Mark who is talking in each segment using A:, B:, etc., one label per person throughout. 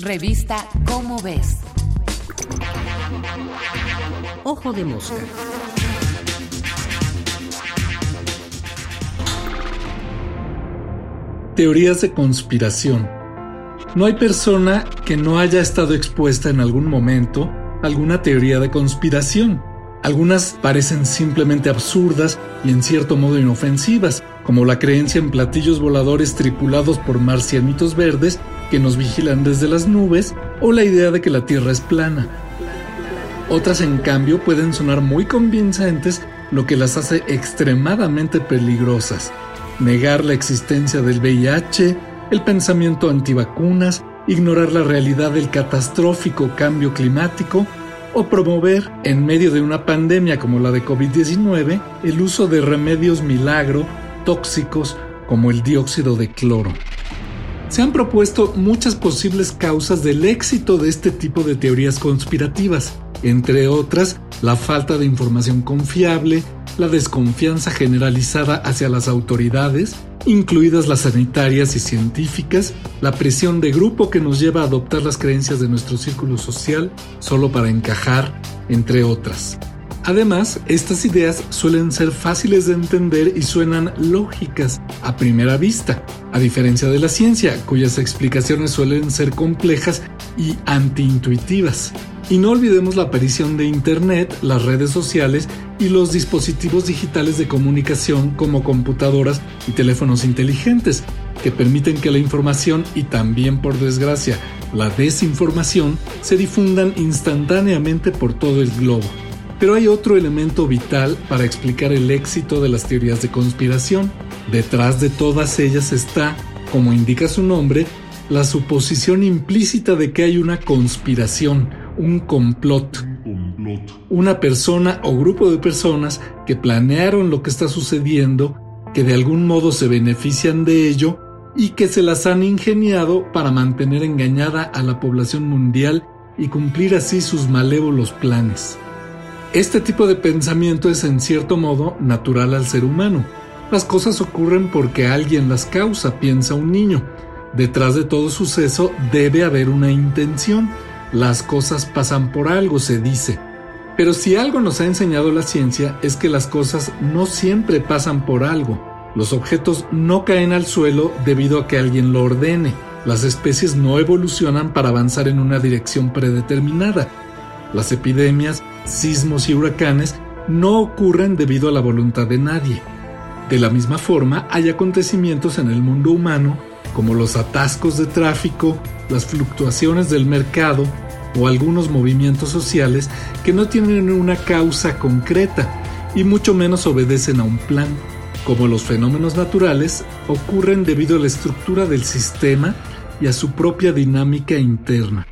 A: Revista Cómo ves.
B: Ojo de mosca.
C: Teorías de conspiración. No hay persona que no haya estado expuesta en algún momento a alguna teoría de conspiración. Algunas parecen simplemente absurdas y en cierto modo inofensivas, como la creencia en platillos voladores tripulados por marcianitos verdes que nos vigilan desde las nubes o la idea de que la Tierra es plana. Otras, en cambio, pueden sonar muy convincentes, lo que las hace extremadamente peligrosas. Negar la existencia del VIH, el pensamiento antivacunas, ignorar la realidad del catastrófico cambio climático o promover, en medio de una pandemia como la de COVID-19, el uso de remedios milagro tóxicos como el dióxido de cloro. Se han propuesto muchas posibles causas del éxito de este tipo de teorías conspirativas, entre otras la falta de información confiable, la desconfianza generalizada hacia las autoridades, incluidas las sanitarias y científicas, la presión de grupo que nos lleva a adoptar las creencias de nuestro círculo social solo para encajar, entre otras. Además, estas ideas suelen ser fáciles de entender y suenan lógicas a primera vista, a diferencia de la ciencia, cuyas explicaciones suelen ser complejas y antiintuitivas. Y no olvidemos la aparición de Internet, las redes sociales y los dispositivos digitales de comunicación como computadoras y teléfonos inteligentes, que permiten que la información y también, por desgracia, la desinformación se difundan instantáneamente por todo el globo. Pero hay otro elemento vital para explicar el éxito de las teorías de conspiración. Detrás de todas ellas está, como indica su nombre, la suposición implícita de que hay una conspiración, un complot. Una persona o grupo de personas que planearon lo que está sucediendo, que de algún modo se benefician de ello y que se las han ingeniado para mantener engañada a la población mundial y cumplir así sus malévolos planes. Este tipo de pensamiento es en cierto modo natural al ser humano. Las cosas ocurren porque alguien las causa, piensa un niño. Detrás de todo suceso debe haber una intención. Las cosas pasan por algo, se dice. Pero si algo nos ha enseñado la ciencia es que las cosas no siempre pasan por algo. Los objetos no caen al suelo debido a que alguien lo ordene. Las especies no evolucionan para avanzar en una dirección predeterminada. Las epidemias, sismos y huracanes no ocurren debido a la voluntad de nadie. De la misma forma, hay acontecimientos en el mundo humano como los atascos de tráfico, las fluctuaciones del mercado o algunos movimientos sociales que no tienen una causa concreta y mucho menos obedecen a un plan. Como los fenómenos naturales, ocurren debido a la estructura del sistema y a su propia dinámica interna.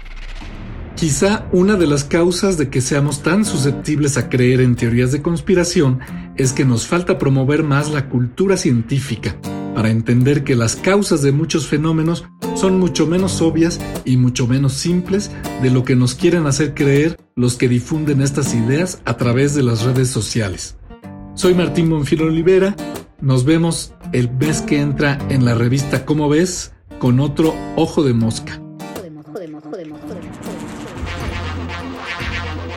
C: Quizá una de las causas de que seamos tan susceptibles a creer en teorías de conspiración es que nos falta promover más la cultura científica para entender que las causas de muchos fenómenos son mucho menos obvias y mucho menos simples de lo que nos quieren hacer creer los que difunden estas ideas a través de las redes sociales. Soy Martín Bonfil Olivera, nos vemos el mes que entra en la revista Cómo ves con otro Ojo de Mosca.